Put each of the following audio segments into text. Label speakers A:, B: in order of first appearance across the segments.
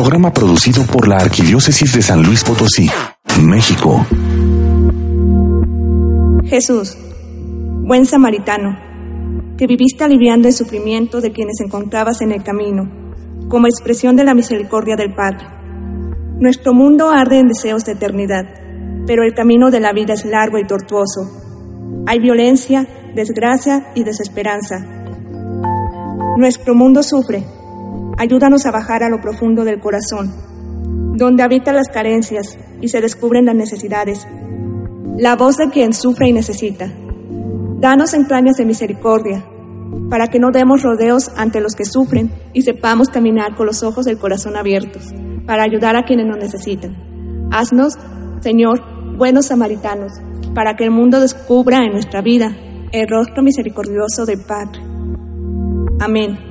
A: Programa producido por la Arquidiócesis de San Luis Potosí, México.
B: Jesús, buen samaritano, que viviste aliviando el sufrimiento de quienes encontrabas en el camino, como expresión de la misericordia del Padre. Nuestro mundo arde en deseos de eternidad, pero el camino de la vida es largo y tortuoso. Hay violencia, desgracia y desesperanza. Nuestro mundo sufre. Ayúdanos a bajar a lo profundo del corazón, donde habitan las carencias y se descubren las necesidades. La voz de quien sufre y necesita. Danos entrañas de misericordia, para que no demos rodeos ante los que sufren y sepamos caminar con los ojos del corazón abiertos, para ayudar a quienes nos necesitan. Haznos, Señor, buenos samaritanos, para que el mundo descubra en nuestra vida el rostro misericordioso del Padre. Amén.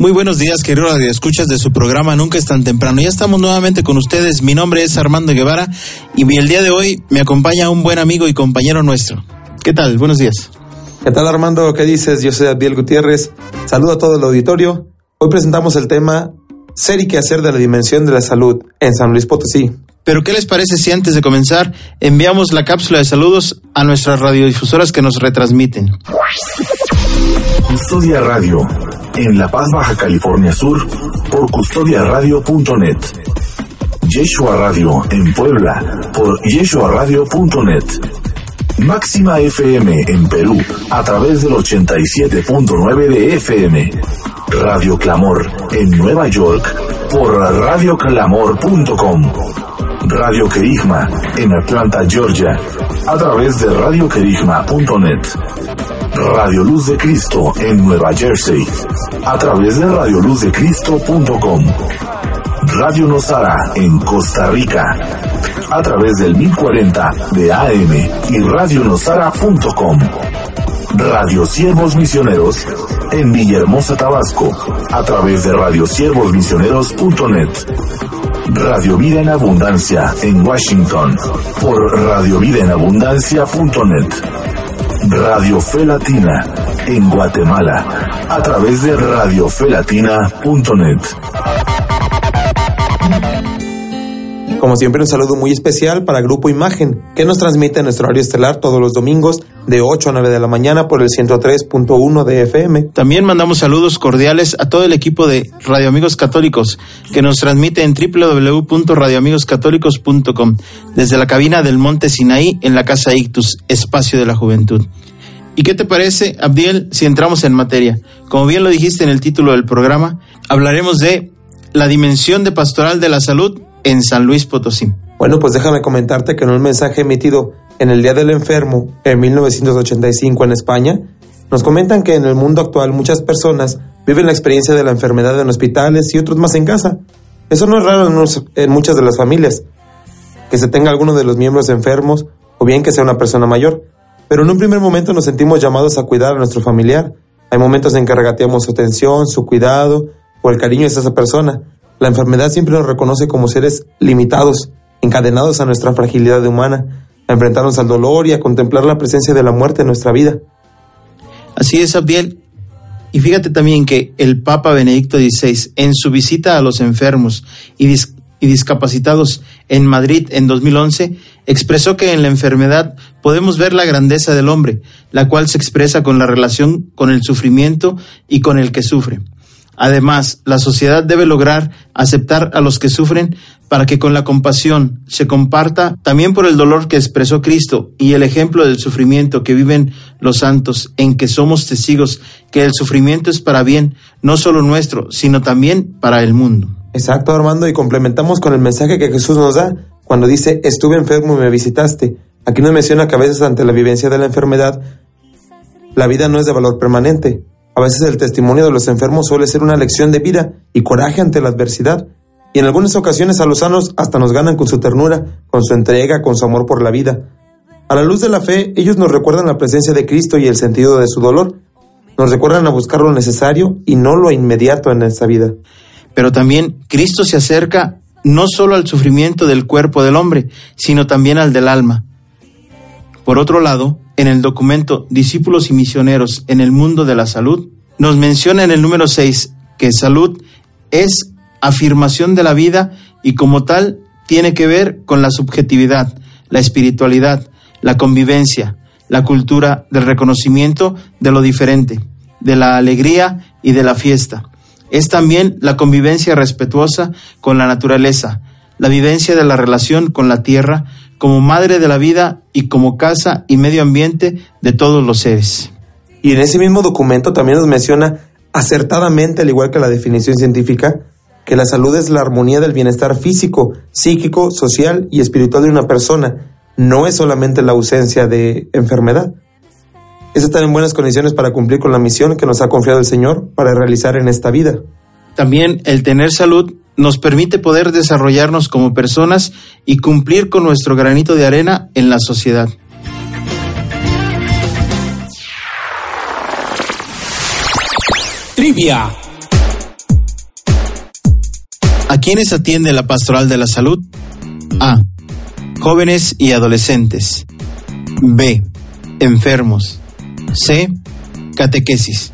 C: Muy buenos días, queridos escuchas de su programa Nunca es tan temprano. Ya estamos nuevamente con ustedes. Mi nombre es Armando Guevara y el día de hoy me acompaña un buen amigo y compañero nuestro. ¿Qué tal? Buenos días.
D: ¿Qué tal Armando? ¿Qué dices? Yo soy Abdiel Gutiérrez. Saludo a todo el auditorio. Hoy presentamos el tema Ser y qué hacer de la dimensión de la salud en San Luis Potosí.
C: Pero ¿qué les parece si antes de comenzar enviamos la cápsula de saludos a nuestras radiodifusoras que nos retransmiten?
A: Custodia Radio en La Paz, Baja California Sur, por custodiaradio.net. Yeshua Radio en Puebla, por yeshuaradio.net. Máxima FM en Perú, a través del 87.9 de FM. Radio Clamor en Nueva York, por radioclamor.com. Radio Querigma en Atlanta, Georgia, a través de radioquerigma.net. Radio Luz de Cristo en Nueva Jersey, a través de radioluzdecristo.com. Radio Nosara en Costa Rica, a través del 1040 de AM y radionosara.com. Radio Siervos Misioneros en Villahermosa, Tabasco, a través de radiosiervosmisioneros.net. Radio Vida en Abundancia en Washington, por radiovidaenabundancia.net. Radio Fe Latina en Guatemala a través de radiofelatina.net.
D: Como siempre, un saludo muy especial para Grupo Imagen, que nos transmite en nuestro horario estelar todos los domingos de 8 a 9 de la mañana por el 103.1 de FM.
C: También mandamos saludos cordiales a todo el equipo de Radio Amigos Católicos, que nos transmite en www.radioamigoscatólicos.com, desde la cabina del Monte Sinaí en la Casa Ictus, Espacio de la Juventud. ¿Y qué te parece, Abdiel, si entramos en materia? Como bien lo dijiste en el título del programa, hablaremos de la dimensión de pastoral de la salud en San Luis Potosí.
D: Bueno, pues déjame comentarte que en un mensaje emitido en el Día del Enfermo en 1985 en España, nos comentan que en el mundo actual muchas personas viven la experiencia de la enfermedad en hospitales y otros más en casa. Eso no es raro en, muchas de las familias, que se tenga alguno de los miembros enfermos o bien que sea una persona mayor. Pero en un primer momento nos sentimos llamados a cuidar a nuestro familiar. Hay momentos en que regateamos su atención, su cuidado o el cariño hacia esa persona. La enfermedad siempre nos reconoce como seres limitados, encadenados a nuestra fragilidad humana, a enfrentarnos al dolor y a contemplar la presencia de la muerte en nuestra vida.
C: Así es, Abdiel. Y fíjate también que el Papa Benedicto XVI, en su visita a los enfermos y, y discapacitados en Madrid en 2011, expresó que en la enfermedad podemos ver la grandeza del hombre, la cual se expresa con la relación con el sufrimiento y con el que sufre. Además, la sociedad debe lograr aceptar a los que sufren para que con la compasión se comparta también por el dolor que expresó Cristo y el ejemplo del sufrimiento que viven los santos, en que somos testigos que el sufrimiento es para bien, no solo nuestro, sino también para el mundo.
D: Exacto, Armando, y complementamos con el mensaje que Jesús nos da cuando dice, estuve enfermo y me visitaste. Aquí nos menciona que a veces ante la vivencia de la enfermedad, la vida no es de valor permanente. A veces el testimonio de los enfermos suele ser una lección de vida y coraje ante la adversidad. Y en algunas ocasiones a los sanos hasta nos ganan con su ternura, con su entrega, con su amor por la vida. A la luz de la fe, ellos nos recuerdan la presencia de Cristo y el sentido de su dolor. Nos recuerdan a buscar lo necesario y no lo inmediato en esta vida.
C: Pero también Cristo se acerca no solo al sufrimiento del cuerpo del hombre, sino también al del alma. Por otro lado, en el documento Discípulos y Misioneros en el Mundo de la Salud, nos menciona en el número 6 que salud es afirmación de la vida y como tal tiene que ver con la subjetividad, la espiritualidad, la convivencia, la cultura del reconocimiento de lo diferente, de la alegría y de la fiesta. Es también la convivencia respetuosa con la naturaleza, la vivencia de la relación con la tierra como madre de la vida y como casa y medio ambiente de todos los seres.
D: Y en ese mismo documento también nos menciona acertadamente, al igual que la definición científica, que la salud es la armonía del bienestar físico, psíquico, social y espiritual de una persona, no es solamente la ausencia de enfermedad. Es estar en buenas condiciones para cumplir con la misión que nos ha confiado el Señor para realizar en esta vida.
C: También el tener salud nos permite poder desarrollarnos como personas y cumplir con nuestro granito de arena en la sociedad.
E: Trivia.
C: ¿A quiénes atiende la Pastoral de la Salud? A. Jóvenes y adolescentes. B. Enfermos. C. Catequesis.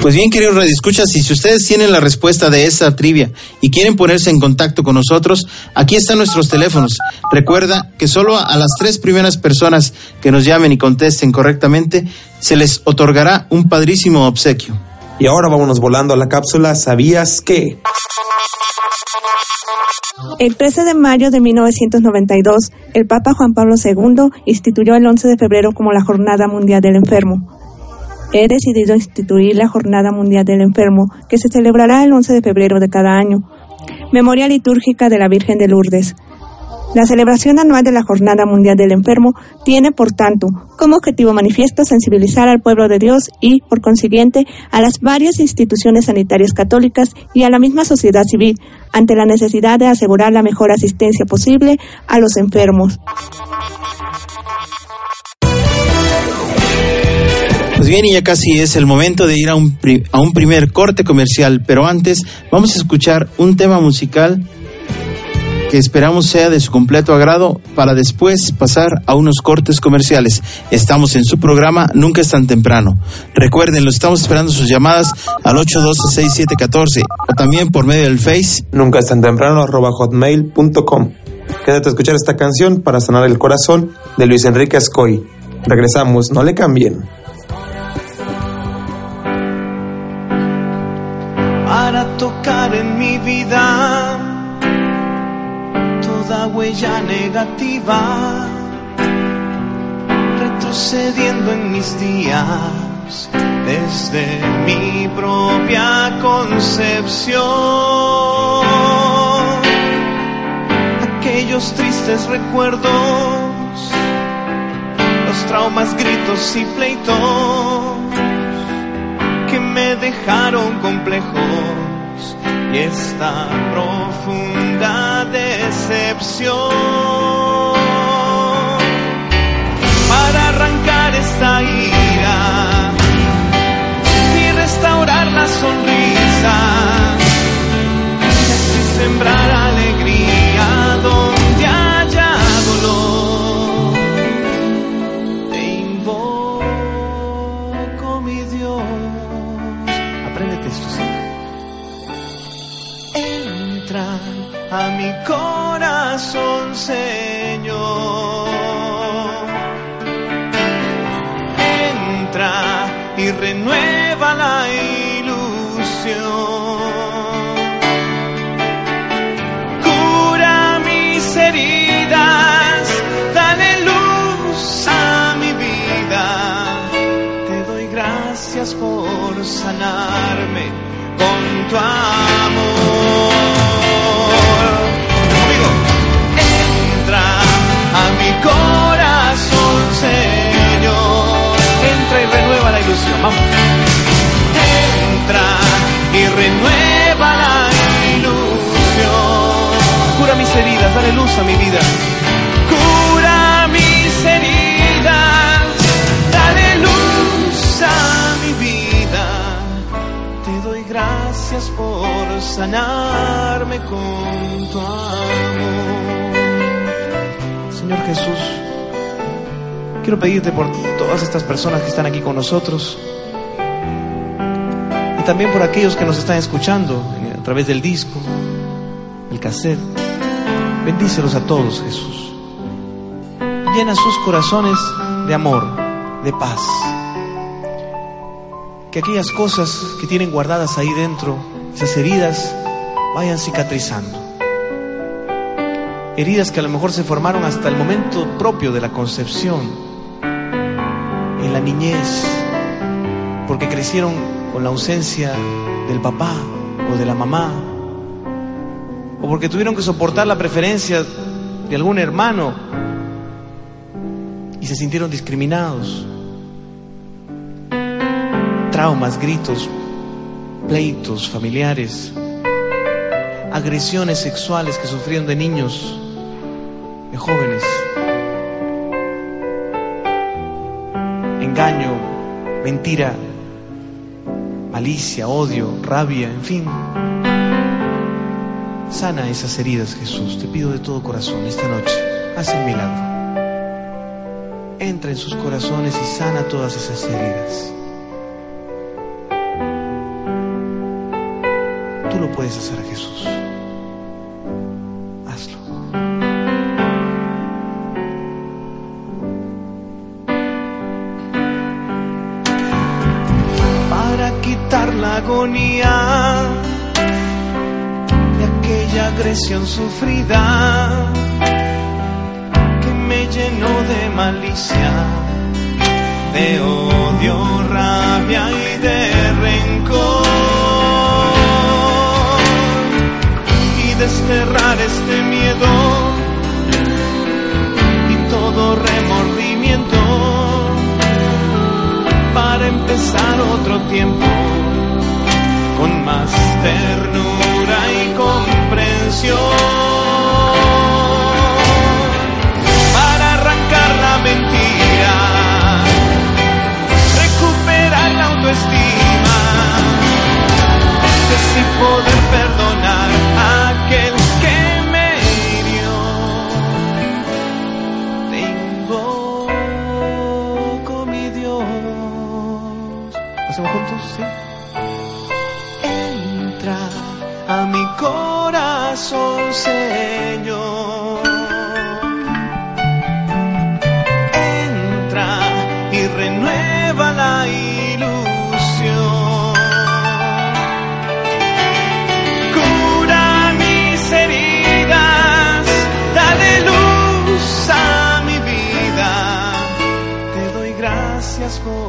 C: Pues bien, queridos radioescuchas, y si ustedes tienen la respuesta de esta trivia y quieren ponerse en contacto con nosotros, aquí están nuestros teléfonos. Recuerda que solo a las tres primeras personas que nos llamen y contesten correctamente se les otorgará un padrísimo obsequio.
D: Y ahora vámonos volando a la cápsula ¿Sabías qué?
B: El 13 de mayo de 1992, el Papa Juan Pablo II instituyó el 11 de febrero como la Jornada Mundial del Enfermo he decidido instituir la Jornada Mundial del Enfermo, que se celebrará el 11 de febrero de cada año. Memoria litúrgica de la Virgen de Lourdes. La celebración anual de la Jornada Mundial del Enfermo tiene, por tanto, como objetivo manifiesto sensibilizar al pueblo de Dios y, por consiguiente, a las varias instituciones sanitarias católicas y a la misma sociedad civil ante la necesidad de asegurar la mejor asistencia posible a los enfermos.
C: Pues bien, y ya casi es el momento de ir a un, a un primer corte comercial, pero antes vamos a escuchar un tema musical que esperamos sea de su completo agrado para después pasar a unos cortes comerciales. Estamos en su programa Nunca es tan temprano. Recuerden, lo estamos esperando sus llamadas al 812-6714 o también por medio del Face.
D: Nunca es tan temprano arroba hotmail.com. Quédate a escuchar esta canción para sanar el corazón de Luis Enrique Ascoy. Regresamos, no le cambien.
F: Tocar en mi vida toda huella negativa, retrocediendo en mis días desde mi propia concepción. Aquellos tristes recuerdos, los traumas, gritos y pleitos que me dejaron complejos y esta profunda decepción. Para arrancar esta ira y restaurar la sonrisa y así sembrar Señor. Entra y renueva la ilusión. Cura mis heridas, dale luz a mi vida. Te doy gracias por sanarme con tu amor. Vamos. Entra y renueva la ilusión. Cura mis heridas, dale luz a mi vida. Cura mis heridas, dale luz a mi vida. Te doy gracias por sanarme con tu amor. Señor Jesús, quiero pedirte por todas estas personas que están aquí con nosotros y también por aquellos que nos están escuchando a través del disco, el cassette. Bendícelos a todos, Jesús. Llena sus corazones de amor, de paz. Que aquellas cosas que tienen guardadas ahí dentro, esas heridas, vayan cicatrizando. Heridas que a lo mejor se formaron hasta el momento propio de la concepción, la niñez, porque crecieron con la ausencia del papá o de la mamá, o porque tuvieron que soportar la preferencia de algún hermano y se sintieron discriminados. Traumas, gritos, pleitos familiares, agresiones sexuales que sufrieron de niños, de jóvenes, engaño, mentira, malicia, odio, rabia, en fin. Sana esas heridas, Jesús. Te pido de todo corazón esta noche. Haz el milagro. Entra en sus corazones y sana todas esas heridas. Tú lo puedes hacer, Jesús. Sufrida que me llenó de malicia, de odio, rabia y de rencor. Y desterrar este miedo y todo remordimiento para empezar otro tiempo con más ternura y Para arrancar la mentira, recuperar la autoestima, así poder perdonar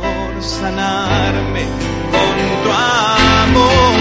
F: por sanarme con tu amor.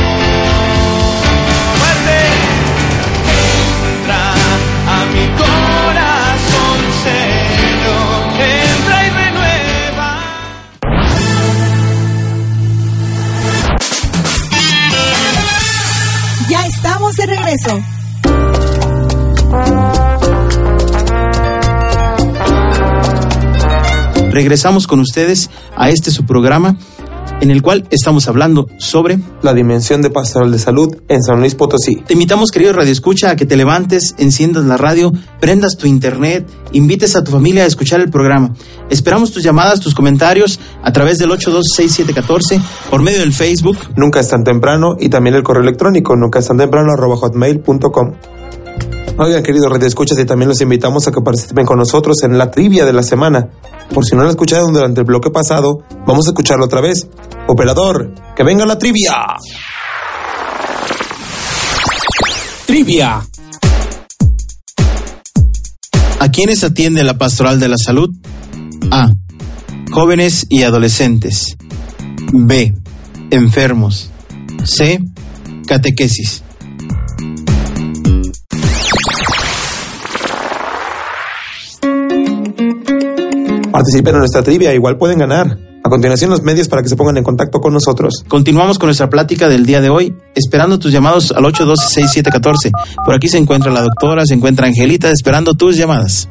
C: Regresamos con ustedes a este su programa en el cual estamos hablando sobre...
D: La dimensión de pastoral de salud en San Luis Potosí.
C: Te invitamos, querido Radio Escucha, a que te levantes, enciendas la radio, prendas tu internet, invites a tu familia a escuchar el programa. Esperamos tus llamadas, tus comentarios a través del 826714 por medio del Facebook.
D: Nunca es tan temprano y también el correo electrónico nunca es tan temprano arroba hotmail.com. Oigan, queridos redescuchas, y también los invitamos a que participen con nosotros en la trivia de la semana. Por si no lo escucharon durante el bloque pasado, vamos a escucharlo otra vez. Operador, que venga la trivia.
G: Trivia.
C: ¿A quiénes atiende la Pastoral de la Salud? A. Jóvenes y adolescentes. B. Enfermos. C. Catequesis.
D: Participen en nuestra trivia, igual pueden ganar. A continuación los medios para que se pongan en contacto con nosotros.
C: Continuamos con nuestra plática del día de hoy, esperando tus llamados al 812-6714. Por aquí se encuentra la doctora, se encuentra Angelita, esperando tus llamadas.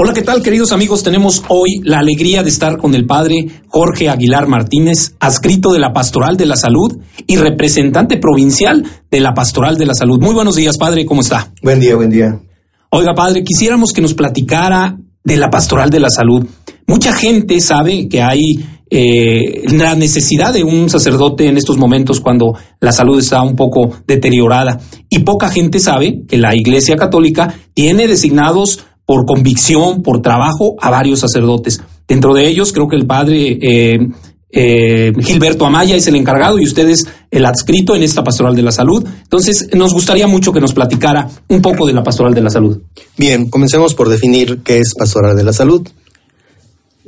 G: Hola, ¿qué tal queridos amigos? Tenemos hoy la alegría de estar con el padre Jorge Aguilar Martínez, adscrito de la Pastoral de la Salud y representante provincial de la Pastoral de la Salud. Muy buenos días, padre, ¿cómo está?
H: Buen día, buen día.
G: Oiga, padre, quisiéramos que nos platicara de la Pastoral de la Salud. Mucha gente sabe que hay eh, la necesidad de un sacerdote en estos momentos cuando la salud está un poco deteriorada y poca gente sabe que la Iglesia Católica tiene designados por convicción, por trabajo a varios sacerdotes. Dentro de ellos creo que el padre eh, eh, Gilberto Amaya es el encargado y usted es el adscrito en esta pastoral de la salud. Entonces, nos gustaría mucho que nos platicara un poco de la pastoral de la salud.
H: Bien, comencemos por definir qué es pastoral de la salud.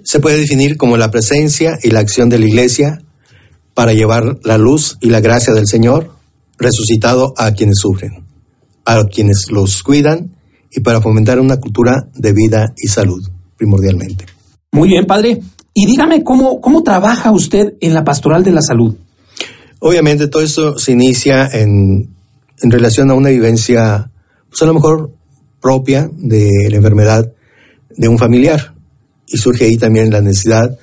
H: Se puede definir como la presencia y la acción de la iglesia para llevar la luz y la gracia del Señor resucitado a quienes sufren, a quienes los cuidan y para fomentar una cultura de vida y salud, primordialmente.
G: Muy bien, padre. Y dígame cómo, cómo trabaja usted en la pastoral de la salud.
H: Obviamente todo esto se inicia en, en relación a una vivencia, pues a lo mejor propia de la enfermedad de un familiar. Y surge ahí también la necesidad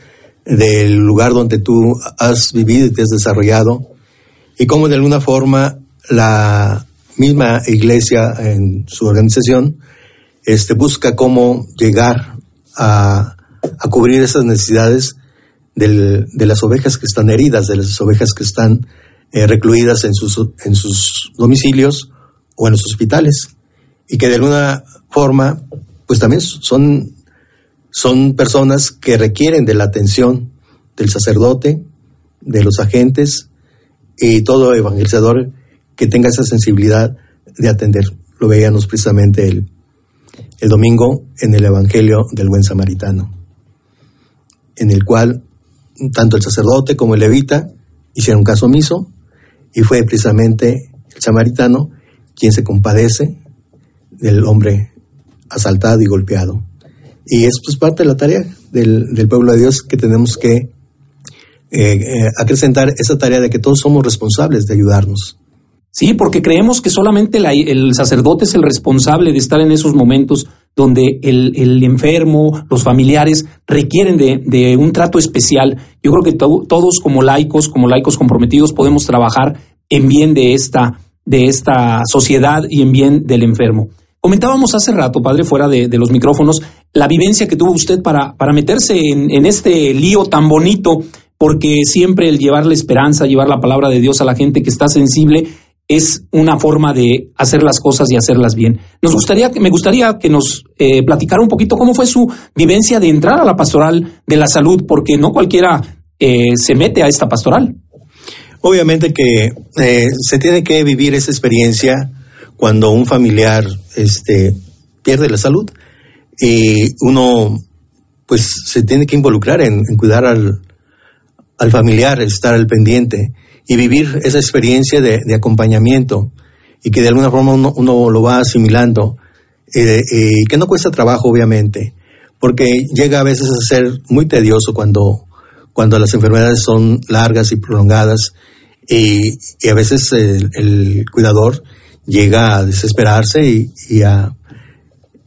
H: del lugar donde tú has vivido y te has desarrollado y cómo de alguna forma la misma iglesia en su organización este, busca cómo llegar a, a cubrir esas necesidades del, de las ovejas que están heridas, de las ovejas que están eh, recluidas en sus, en sus domicilios o en los hospitales y que de alguna forma pues también son, son personas que requieren de la atención del sacerdote, de los agentes y todo evangelizador que tenga esa sensibilidad de atender. Lo veíamos precisamente el, el domingo en el Evangelio del Buen Samaritano, en el cual tanto el sacerdote como el levita hicieron caso omiso y fue precisamente el samaritano quien se compadece del hombre asaltado y golpeado. Y es parte de la tarea del, del pueblo de Dios que tenemos que eh, eh, acrecentar esa tarea de que todos somos responsables de ayudarnos.
G: Sí, porque creemos que solamente la, el sacerdote es el responsable de estar en esos momentos donde el, el enfermo, los familiares requieren de, de, un trato especial. Yo creo que to, todos como laicos, como laicos comprometidos, podemos trabajar en bien de esta, de esta sociedad y en bien del enfermo. Comentábamos hace rato, padre, fuera de, de los micrófonos, la vivencia que tuvo usted para, para meterse en, en este lío tan bonito, porque siempre el llevar la esperanza, llevar la palabra de Dios a la gente que está sensible, es una forma de hacer las cosas y hacerlas bien. Nos gustaría, me gustaría que nos eh, platicara un poquito cómo fue su vivencia de entrar a la pastoral de la salud, porque no cualquiera eh, se mete a esta pastoral.
H: Obviamente que eh, se tiene que vivir esa experiencia cuando un familiar este, pierde la salud y uno pues se tiene que involucrar en, en cuidar al, al familiar, estar al pendiente y vivir esa experiencia de, de acompañamiento y que de alguna forma uno, uno lo va asimilando eh, y que no cuesta trabajo obviamente porque llega a veces a ser muy tedioso cuando, cuando las enfermedades son largas y prolongadas y, y a veces el, el, cuidador llega a desesperarse y, y a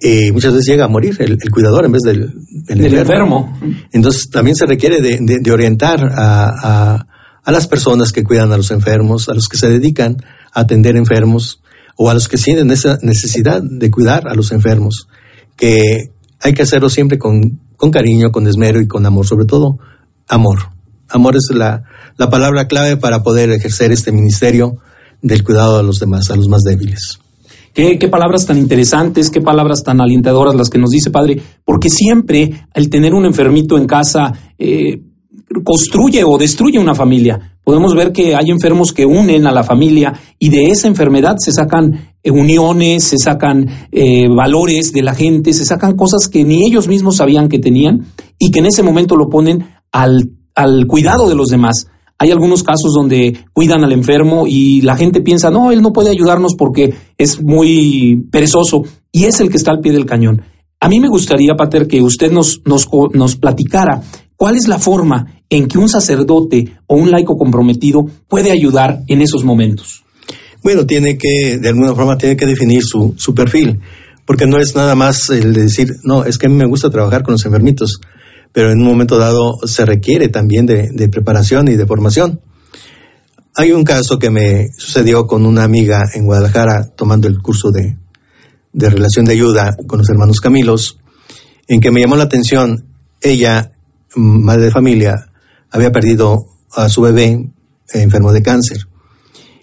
H: y muchas veces llega a morir el, el cuidador en vez del,
G: del, del enfermo.
H: enfermo. Entonces también se requiere de, de, de orientar a, a, a, las personas que cuidan a los enfermos, a los que se dedican a atender enfermos o a los que sienten esa necesidad de cuidar a los enfermos, que hay que hacerlo siempre con, con cariño, con esmero y con amor, sobre todo amor. Amor es la, la palabra clave para poder ejercer este ministerio del cuidado a los demás, a los más débiles.
G: Qué, qué palabras tan interesantes, qué palabras tan alentadoras las que nos dice Padre, porque siempre el tener un enfermito en casa eh, construye o destruye una familia. Podemos ver que hay enfermos que unen a la familia y de esa enfermedad se sacan eh, uniones, se sacan eh, valores de la gente, se sacan cosas que ni ellos mismos sabían que tenían y que en ese momento lo ponen al, al cuidado de los demás. Hay algunos casos donde cuidan al enfermo y la gente piensa, no, él no puede ayudarnos porque es muy perezoso y es el que está al pie del cañón. A mí me gustaría, Pater, que usted nos, nos, nos platicara cuál es la forma en que un sacerdote o un laico comprometido puede ayudar en esos momentos.
H: Bueno, tiene que, de alguna forma, tiene que definir su, su perfil, porque no es nada más el de decir, no, es que a mí me gusta trabajar con los enfermitos pero en un momento dado se requiere también de, preparación y de formación. Hay un caso que me sucedió con una amiga en Guadalajara tomando el curso de, de relación de ayuda con los hermanos Camilos, en que me llamó la atención, ella, madre de familia, había perdido a su bebé enfermo de cáncer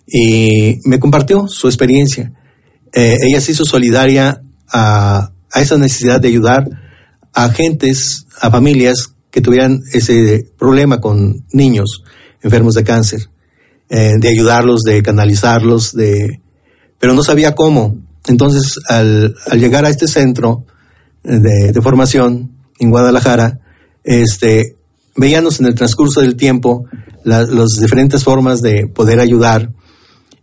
H: y me compartió su experiencia. Eh, ella se hizo solidaria a, a esa necesidad de ayudar a gentes, a familias que tuvieran ese problema con niños enfermos de cáncer, eh, de ayudarlos, de canalizarlos, de, pero no sabía cómo. Entonces, al, llegar a este centro de, formación en Guadalajara, este, veíamos en el transcurso del tiempo las diferentes formas de poder ayudar,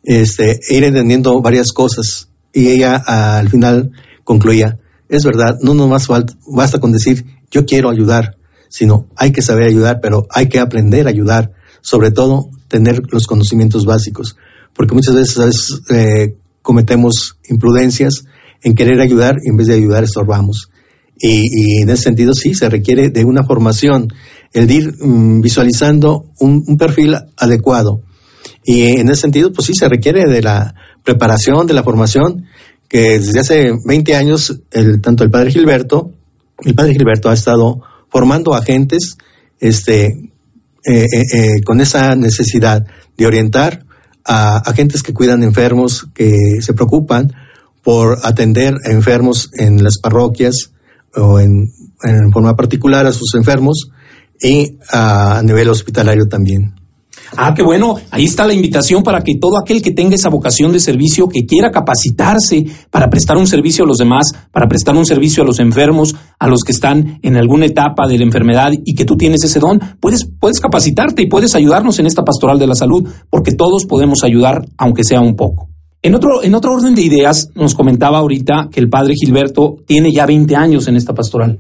H: este, e ir entendiendo varias cosas. Y ella al final concluía, es verdad, no nomás basta con decir yo quiero ayudar, sino hay que saber ayudar, pero hay que aprender a ayudar, sobre todo tener los conocimientos básicos, porque muchas veces eh, cometemos imprudencias en querer ayudar y en vez de ayudar estorbamos. Y, en ese sentido sí, se requiere de una formación, el de ir mm, visualizando un, perfil adecuado. Y en ese sentido, pues sí, se requiere de la preparación, de la formación que desde hace 20 años, el, tanto el padre Gilberto, el padre Gilberto ha estado formando agentes este, eh, eh, eh, con esa necesidad de orientar a agentes que cuidan enfermos, que se preocupan por atender a enfermos en las parroquias o en, en forma particular a sus enfermos y a nivel hospitalario también.
G: Ah, qué bueno. Ahí está la invitación para que todo aquel que tenga esa vocación de servicio, que quiera capacitarse para prestar un servicio a los demás, para prestar un servicio a los enfermos, a los que están en alguna etapa de la enfermedad y que tú tienes ese don, puedes, puedes capacitarte y puedes ayudarnos en esta pastoral de la salud, porque todos podemos ayudar, aunque sea un poco. En otro, en otro orden de ideas, nos comentaba ahorita que el padre Gilberto tiene ya 20 años en esta pastoral.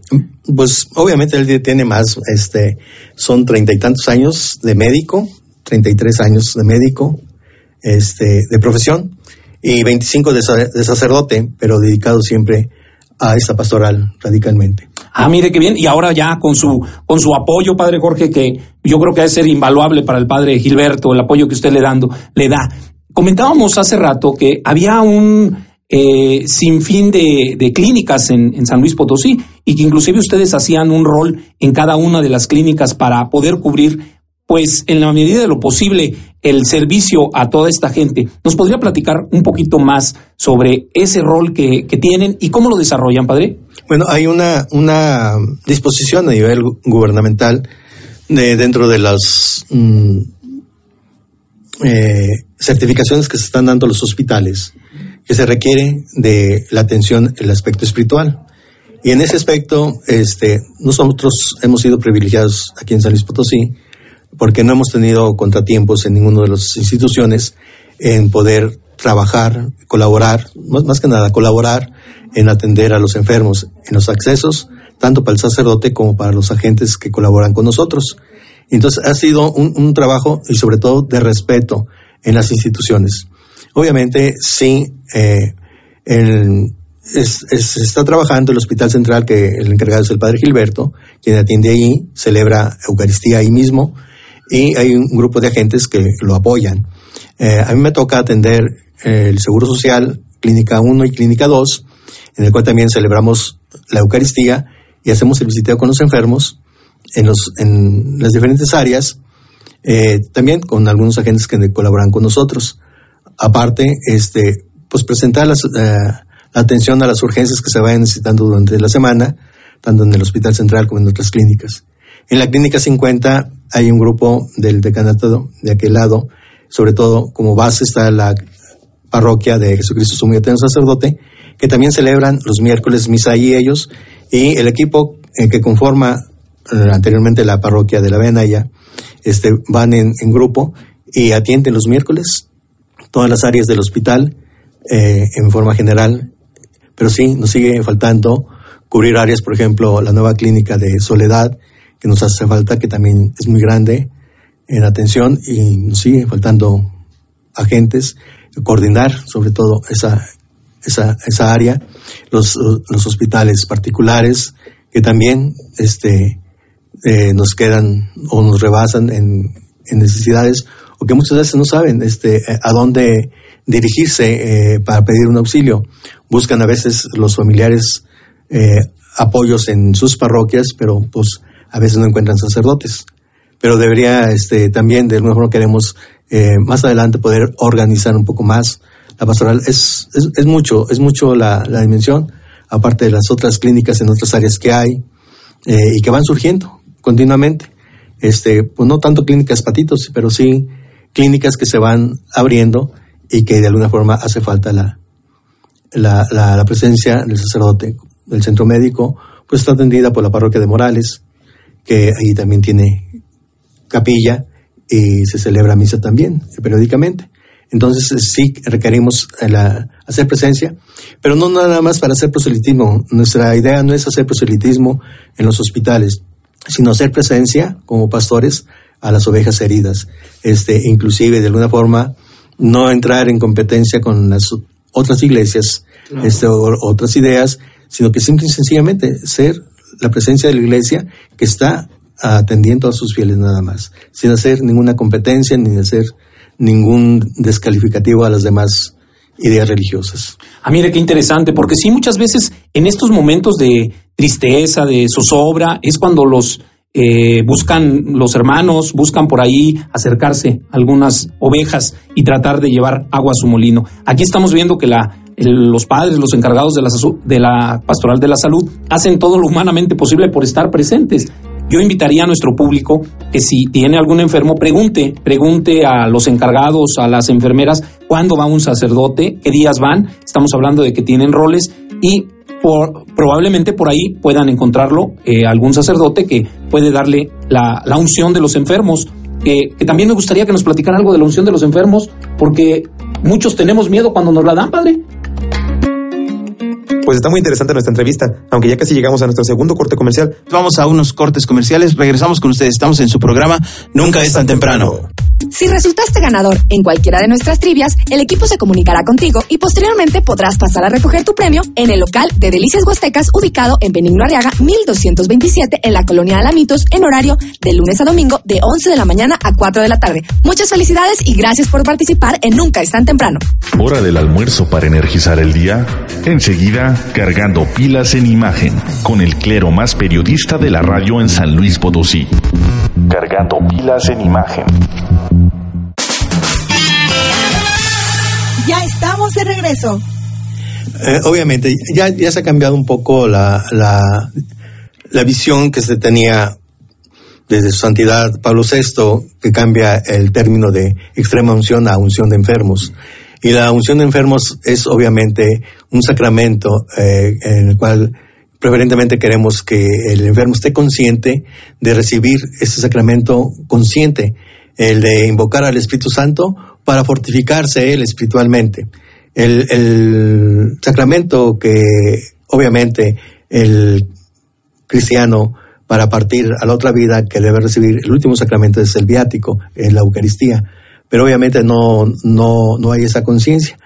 H: Pues obviamente él tiene más, este, son treinta y tantos años de médico, 33 años de médico, este, de profesión, y 25 de, de sacerdote, pero dedicado siempre a esta pastoral radicalmente.
G: Ah, mire qué bien. Y ahora ya con su, con su apoyo, padre Jorge, que yo creo que debe ser invaluable para el padre Gilberto, el apoyo que usted le dando, le da. Comentábamos hace rato que había un eh, sinfín de, de clínicas en, en, San Luis Potosí y que inclusive ustedes hacían un rol en cada una de las clínicas para poder cubrir pues en la medida de lo posible el servicio a toda esta gente. ¿Nos podría platicar un poquito más sobre ese rol que, tienen y cómo lo desarrollan, padre?
H: Bueno, hay una, una disposición a nivel gubernamental de, dentro de las mm, eh, certificaciones que se están dando a los hospitales, que se requiere de la atención, el aspecto espiritual. Y en ese aspecto, este, nosotros hemos sido privilegiados aquí en San Luis Potosí porque no hemos tenido contratiempos en ninguna de las instituciones en poder trabajar, colaborar, más, que nada colaborar en atender a los enfermos en los accesos, tanto para el sacerdote como para los agentes que colaboran con nosotros. Entonces ha sido un, trabajo y sobre todo de respeto en las instituciones. Obviamente sí, eh, está trabajando el Hospital Central, que el encargado es el Padre Gilberto, quien atiende ahí, celebra Eucaristía ahí mismo, y hay un grupo de agentes que lo apoyan. Eh, a mí me toca atender el Seguro Social, Clínica 1 y Clínica 2, en el cual también celebramos la Eucaristía y hacemos el visiteo con los enfermos en, los, en las diferentes áreas, eh, también con algunos agentes que colaboran con nosotros. Aparte, este, pues presentar las, eh, la atención a las urgencias que se vayan necesitando durante la semana, tanto en el Hospital Central como en otras clínicas. En la Clínica 50 hay un grupo del decanato de aquel lado, sobre todo como base está la parroquia de Jesucristo Sumo y Sacerdote, que también celebran los miércoles misa y ellos, y el equipo eh, que conforma anteriormente la parroquia de la Venaya, este, van en, grupo y atienden los miércoles todas las áreas del hospital eh, en forma general, pero sí, nos sigue faltando cubrir áreas, por ejemplo, la nueva clínica de Soledad, que nos hace falta, que también es muy grande en atención y nos sigue faltando agentes, coordinar sobre todo esa, esa, esa área, los, los hospitales particulares que también este, eh, nos quedan o nos rebasan en, necesidades o que muchas veces no saben este, a dónde dirigirse eh, para pedir un auxilio. Buscan a veces los familiares eh, apoyos en sus parroquias, pero pues a veces no encuentran sacerdotes. Pero debería, este, también, de alguna forma queremos eh, más adelante poder organizar un poco más la pastoral. Es, es, es mucho, es mucho la, la, dimensión, aparte de las otras clínicas en otras áreas que hay eh, y que van surgiendo continuamente. Este, pues no tanto clínicas patitos, pero sí clínicas que se van abriendo y que de alguna forma hace falta la, la, la, presencia del sacerdote. El centro médico pues está atendida por la parroquia de Morales, que ahí también tiene capilla y se celebra misa también periódicamente. Entonces sí requerimos la, hacer presencia, pero no nada más para hacer proselitismo. Nuestra idea no es hacer proselitismo en los hospitales, sino hacer presencia como pastores a las ovejas heridas. Este, inclusive de alguna forma no entrar en competencia con las otras iglesias, claro. este, o, otras ideas, sino que simple y sencillamente ser la presencia de la iglesia que está atendiendo a sus fieles nada más, sin hacer ninguna competencia ni hacer ningún descalificativo a las demás ideas religiosas.
G: Ah, mire qué interesante, porque sí, muchas veces en estos momentos de tristeza, de zozobra, es cuando los eh, buscan los hermanos, buscan por ahí acercarse algunas ovejas y tratar de llevar agua a su molino. Aquí estamos viendo que la, los padres, los encargados de la, de la pastoral de la salud, hacen todo lo humanamente posible por estar presentes. Yo invitaría a nuestro público que si tiene algún enfermo, pregunte, pregunte a los encargados, a las enfermeras, cuándo va un sacerdote, qué días van. Estamos hablando de que tienen roles y por, probablemente por ahí puedan encontrarlo eh, algún sacerdote que puede darle la, la unción de los enfermos. Eh, que también me gustaría que nos platicara algo de la unción de los enfermos, porque muchos tenemos miedo cuando nos la dan, padre.
D: Pues está muy interesante nuestra entrevista, aunque ya casi llegamos a nuestro segundo corte comercial.
C: Vamos a unos cortes comerciales, regresamos con ustedes. Estamos en su programa Nunca, Nunca es tan temprano. temprano.
E: Si resultaste ganador en cualquiera de nuestras trivias, el equipo se comunicará contigo y posteriormente podrás pasar a recoger tu premio en el local de Delicias Huastecas ubicado en Benigno Arriaga 1227 en la colonia Alamitos en horario de lunes a domingo de 11 de la mañana a 4 de la tarde. Muchas felicidades y gracias por participar en Nunca es tan temprano.
A: Hora del almuerzo para energizar el día. Enseguida, cargando pilas en imagen con el clero más periodista de la radio en San Luis Potosí. Cargando pilas en imagen.
E: Ya estamos de regreso.
H: Eh, obviamente, ya, se ha cambiado un poco la, la, la visión que se tenía desde su santidad Pablo VI, que cambia el término de extrema unción a unción de enfermos. Y la unción de enfermos es obviamente un sacramento eh, en el cual preferentemente queremos que el enfermo esté consciente de recibir ese sacramento consciente, el de invocar al Espíritu Santo para fortificarse él espiritualmente. El, el sacramento que obviamente el cristiano para partir a la otra vida que debe recibir, el último sacramento es el viático, es la Eucaristía, pero obviamente no, no, no hay esa conciencia.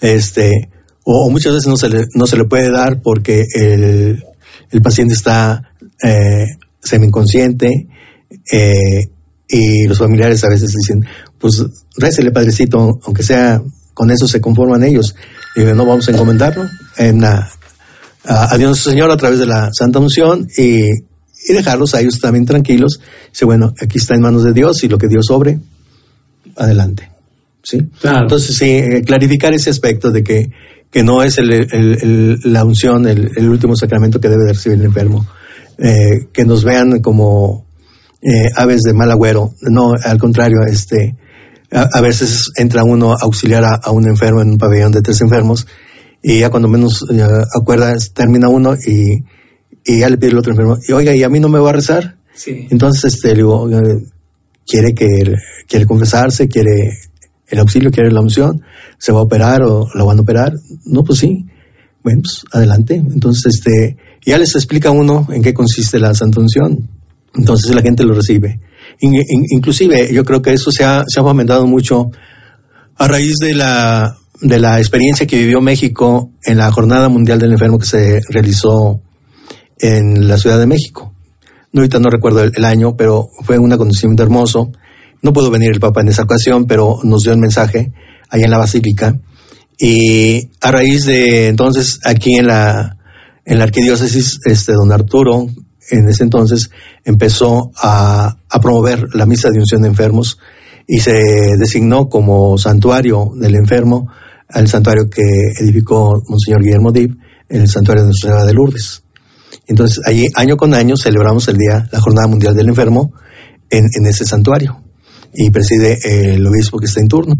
H: Este, o, muchas veces no se le, no se le puede dar porque el, el paciente está eh, semi-inconsciente eh, y los familiares a veces dicen, pues récele padrecito, aunque sea con eso se conforman ellos. Y no vamos a encomendarlo en la, a, a, Dios Señor a través de la Santa Unción y, y, dejarlos a ellos también tranquilos. Dice, bueno, aquí está en manos de Dios y lo que Dios obre, adelante. ¿sí?
G: Claro.
H: Entonces, sí, eh, clarificar ese aspecto de que, que no es el, el- el- la unción, el, el último sacramento que debe de recibir el enfermo. Eh, que nos vean como eh, aves de mal agüero. No, al contrario, este, a, a veces entra uno a auxiliar a, a un enfermo en un pabellón de tres enfermos y ya cuando menos eh, acuerdas, termina uno y, y ya le pide el otro enfermo, y oiga, ¿y a mí no me va a rezar?
G: Sí.
H: Entonces, este, le digo, quiere que quiere confesarse, quiere el auxilio, quiere la unción, se va a operar o lo van a operar. No, pues sí. Bueno, pues adelante. Entonces, este, ya les explica uno en qué consiste la santa unción. Entonces la gente lo recibe. In- in- inclusive, yo creo que eso se ha, se ha fomentado mucho a raíz de la, de la experiencia que vivió México en la Jornada Mundial del Enfermo que se realizó en la Ciudad de México. No, ahorita no recuerdo el, año, pero fue un acontecimiento hermoso. No pudo venir el Papa en esa ocasión, pero nos dio el mensaje allá en la Basílica. Y a raíz de entonces, aquí en la, en la arquidiócesis, este, don Arturo, en ese entonces, empezó a, a promover la misa de unción de enfermos y se designó como santuario del enfermo al santuario que edificó Monseñor Guillermo Dib, el santuario de Nuestra Señora de Lourdes. Entonces, allí año con año celebramos el día, la Jornada Mundial del Enfermo, en, en ese santuario. Y preside el obispo que está en turno.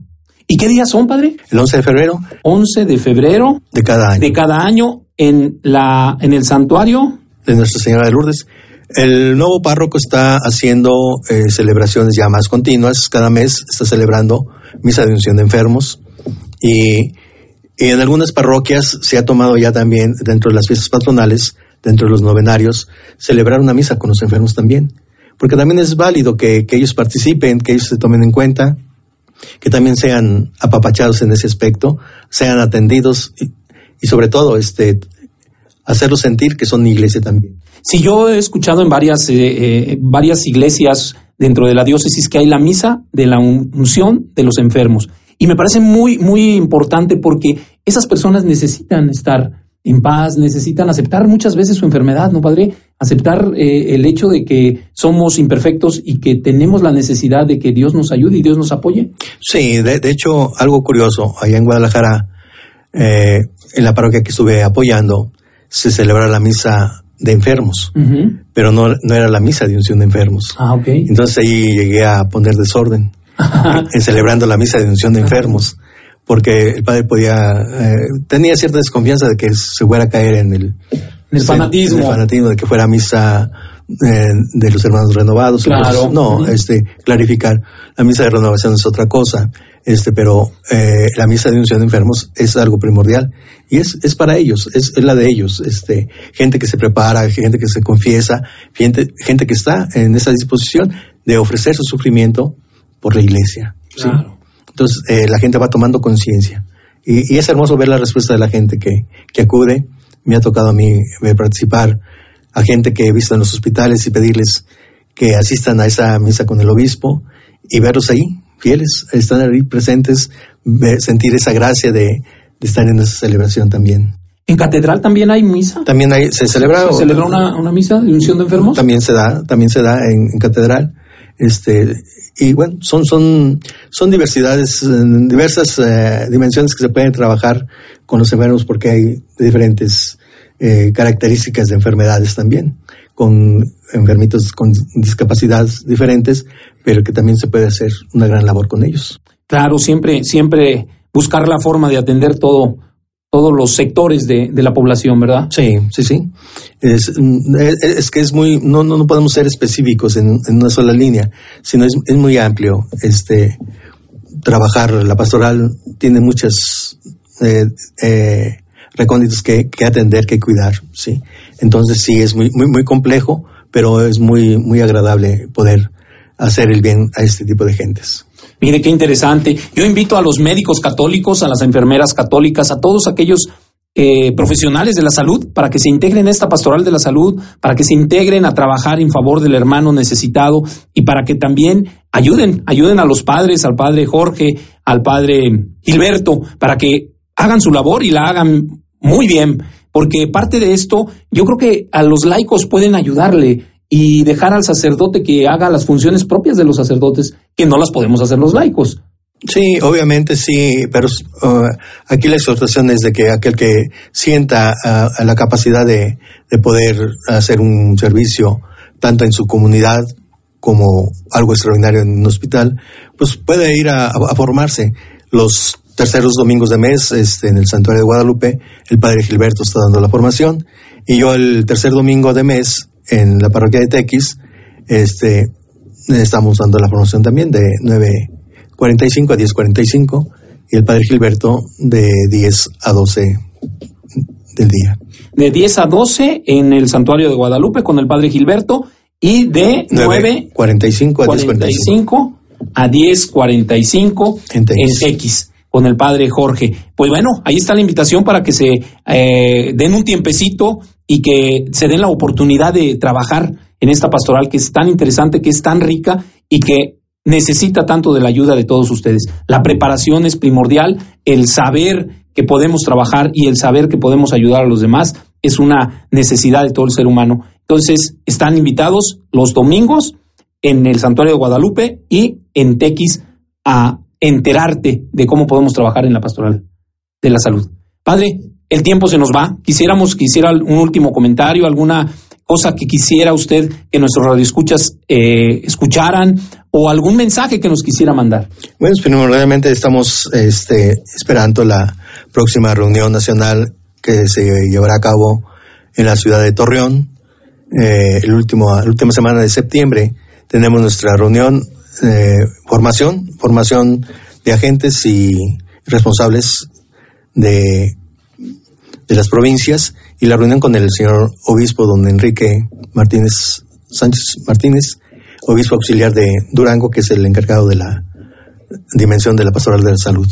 G: ¿Y qué días son, padre?
H: El 11 de febrero
G: 11 de febrero
H: de cada año.
G: de cada año en la en el santuario.
H: De Nuestra Señora de Lourdes. El nuevo párroco está haciendo eh, celebraciones ya más continuas. Cada mes está celebrando misa de unción de enfermos. Y, y en algunas parroquias se ha tomado ya también, dentro de las fiestas patronales, dentro de los novenarios, celebrar una misa con los enfermos también. Porque también es válido que, que ellos participen, que ellos se tomen en cuenta, que también sean apapachados en ese aspecto, sean atendidos y, y sobre todo este, hacerlos sentir que son iglesia también.
G: Si yo he escuchado en varias, eh, eh, varias iglesias dentro de la diócesis que hay la misa de la un- unción de los enfermos. Y me parece muy, muy importante porque esas personas necesitan estar en paz, necesitan aceptar muchas veces su enfermedad, ¿no, padre? Aceptar eh, el hecho de que somos imperfectos y que tenemos la necesidad de que Dios nos ayude y Dios nos apoye.
H: Sí, de, de hecho, algo curioso, allá en Guadalajara, eh, en la parroquia que estuve apoyando, se celebra la misa de enfermos, pero no, no era la misa de unción de enfermos.
G: Ah, ok.
H: Entonces ahí llegué a poner desorden, en celebrando la misa de unción de enfermos, porque el padre podía, eh, tenía cierta desconfianza de que se fuera a caer en el,
G: El fanatismo.
H: en el fanatismo, de que fuera misa eh, de los hermanos renovados.
G: Claro.
H: No, este, clarificar, la misa de renovación es otra cosa, este, pero eh, la misa de unción de enfermos es algo primordial y es, es para ellos, es, es la de ellos, este, gente que se prepara, gente que se confiesa, gente, gente que está en esa disposición de ofrecer su sufrimiento por la iglesia. ¿sí?
G: Claro.
H: Entonces eh, la gente va tomando conciencia y, y es hermoso ver la respuesta de la gente que, que acude. Me ha tocado a mí eh, participar a gente que he visto en los hospitales y pedirles que asistan a esa misa con el obispo y verlos ahí, fieles, estar ahí presentes, sentir esa gracia de, de estar en esa celebración también.
G: ¿En catedral también hay misa?
H: También hay, se celebra,
G: ¿Se celebra una, una misa de unción de enfermos?
H: también se da, también se da en, en catedral. Este, y bueno, son, son, son diversidades, diversas eh, dimensiones que se pueden trabajar con los enfermos porque hay diferentes eh, características de enfermedades también, con enfermitos con discapacidades diferentes, pero que también se puede hacer una gran labor con ellos.
G: Claro, siempre, siempre buscar la forma de atender todo, todos los sectores de, de la población, ¿verdad?
H: Sí, sí, sí. Es, mm, es que es muy, no, no, no podemos ser específicos en, en una sola línea, sino es, es muy amplio. Este, trabajar la pastoral tiene muchas eh, eh, recónditos que, que atender, que cuidar, sí. Entonces sí es muy, muy, muy complejo, pero es muy, muy agradable poder hacer el bien a este tipo de gentes.
G: Mire qué interesante. Yo invito a los médicos católicos, a las enfermeras católicas, a todos aquellos eh, profesionales de la salud para que se integren a esta pastoral de la salud, para que se integren a trabajar en favor del hermano necesitado y para que también ayuden, ayuden a los padres, al padre Jorge, al padre Gilberto, para que hagan su labor y la hagan muy bien, porque parte de esto, yo creo que a los laicos pueden ayudarle y dejar al sacerdote que haga las funciones propias de los sacerdotes, que no las podemos hacer los laicos.
H: Sí, obviamente sí, pero uh, aquí la exhortación es de que aquel que sienta uh, la capacidad de, de, poder hacer un servicio tanto en su comunidad como algo extraordinario en un hospital, pues puede ir a, formarse. Los terceros domingos de mes este, en el Santuario de Guadalupe, el Padre Gilberto está dando la formación y yo el tercer domingo de mes en la parroquia de Tequis, este, estamos dando la formación también de 9.45 a 10.45 y el Padre Gilberto de 10 a 12 del día.
G: De 10 a 12 en el Santuario de Guadalupe con el Padre Gilberto y de
H: 9.45 a 10.45
G: a 10.45 en Tequis con el padre Jorge. Pues bueno, ahí está la invitación para que se eh, den un tiempecito y que se den la oportunidad de trabajar en esta pastoral que es tan interesante, que es tan rica y que necesita tanto de la ayuda de todos ustedes. La preparación es primordial, el saber que podemos trabajar y el saber que podemos ayudar a los demás es una necesidad de todo el ser humano. Entonces, están invitados los domingos en el Santuario de Guadalupe y en Tequis a enterarte de cómo podemos trabajar en la pastoral de la salud. Padre, el tiempo se nos va. Quisiéramos que hiciera un último comentario, alguna cosa que quisiera usted que nuestros radioescuchas eh, escucharan o algún mensaje que nos quisiera mandar.
H: Bueno, primordialmente estamos este, esperando la próxima reunión nacional que se llevará a cabo en la ciudad de Torreón. Eh, el último, la última semana de septiembre tenemos nuestra reunión eh, formación, formación de agentes y responsables de, de las provincias y la reunión con el señor obispo don Enrique Martínez Sánchez Martínez, obispo auxiliar de Durango, que es el encargado de la dimensión de la pastoral de la salud.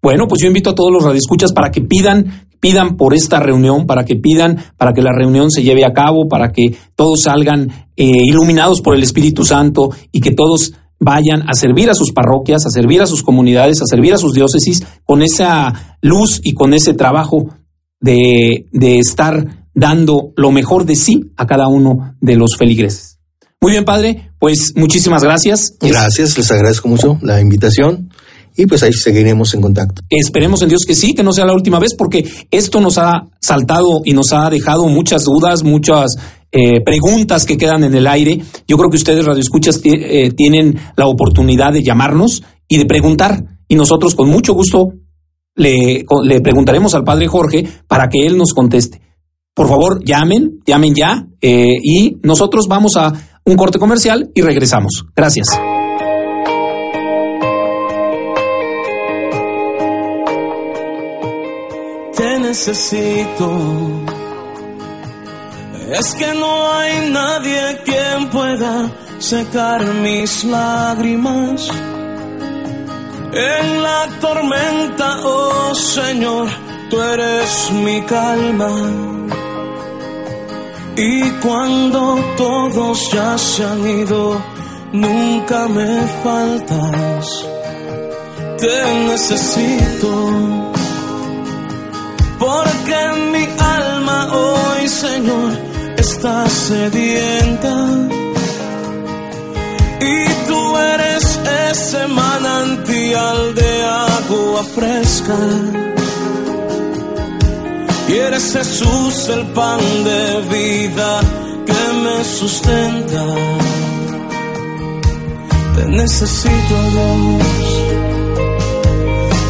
G: Bueno, pues yo invito a todos los radioescuchas para que pidan pidan por esta reunión, para que pidan para que la reunión se lleve a cabo, para que todos salgan eh, iluminados por el Espíritu Santo y que todos vayan a servir a sus parroquias, a servir a sus comunidades, a servir a sus diócesis con esa luz y con ese trabajo de, de estar dando lo mejor de sí a cada uno de los feligreses. Muy bien, padre, pues muchísimas gracias.
H: Gracias, les agradezco mucho la invitación y pues ahí seguiremos en contacto.
G: Esperemos en Dios que sí, que no sea la última vez, porque esto nos ha saltado y nos ha dejado muchas dudas, muchas eh, preguntas que quedan en el aire. Yo creo que ustedes, Radio Escuchas, eh, tienen la oportunidad de llamarnos y de preguntar. Y nosotros, con mucho gusto, le, le preguntaremos al Padre Jorge para que él nos conteste. Por favor, llamen, llamen ya, eh, y nosotros vamos a un corte comercial y regresamos. Gracias.
I: necesito. Es que no hay nadie quien pueda secar mis lágrimas. En la tormenta, oh Señor, tú eres mi calma. Y cuando todos ya se han ido, nunca me faltas. Te necesito porque mi alma hoy, Señor, está sedienta. Y tú eres ese manantial de agua fresca. Y eres Jesús el pan de vida que me sustenta. Te necesito Dios,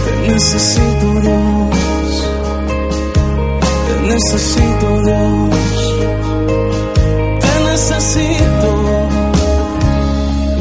I: te necesito Dios necesito Dios, te necesito,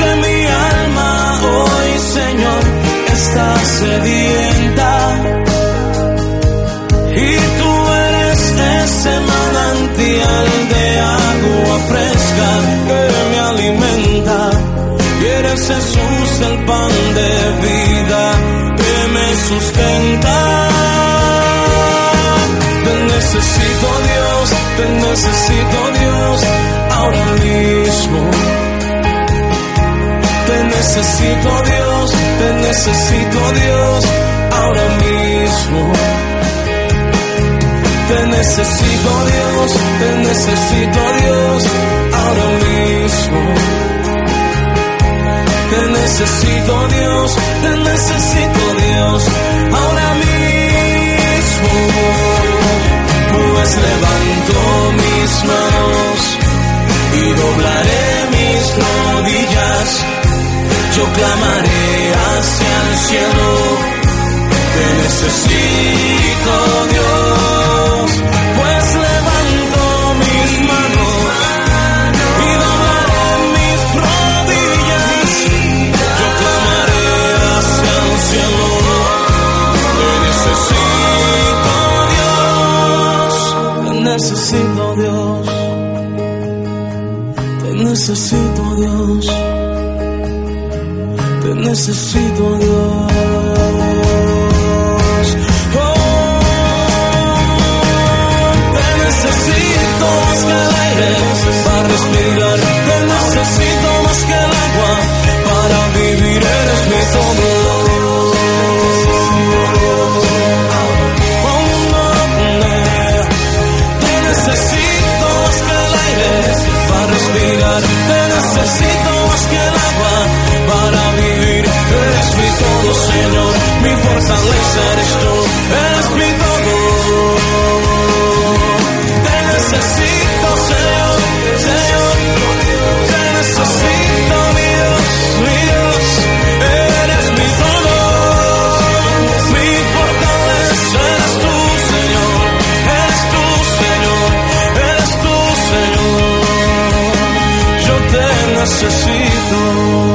I: porque mi alma hoy, Señor, está sedienta. Y tú eres ese manantial de agua fresca que me alimenta. Y eres Jesús el pan de vida que me sustenta. Te necesito Dios, te necesito Dios, ahora mismo. Necesito Dios, te necesito Dios, ahora mismo. Te necesito Dios, te necesito Dios, ahora mismo. Te necesito Dios, te necesito Dios, ahora mismo. Pues levanto mis manos y doblaré mis rodillas. Yo clamaré hacia el cielo. Te necesito Dios, pues levanto mis manos y doblaré mis rodillas. Yo clamaré hacia el cielo. Te necesito Dios. Te necesito Dios. Te necesito Dios. Necesito Dios. Oh, te necesito más que el aire para respirar. Te necesito más que el agua para vivir. Eres mi todo. Necesito más que el aire para respirar. Te necesito más que Señor. Mi fortaleza eres tú. Eres mi todo. Te necesito, Señor. Señor. Te necesito, Dios, mi Dios. Eres mi todo. Mi fortaleza eres tú, Señor. Eres tú, Señor. Eres tú, Señor. Yo te necesito.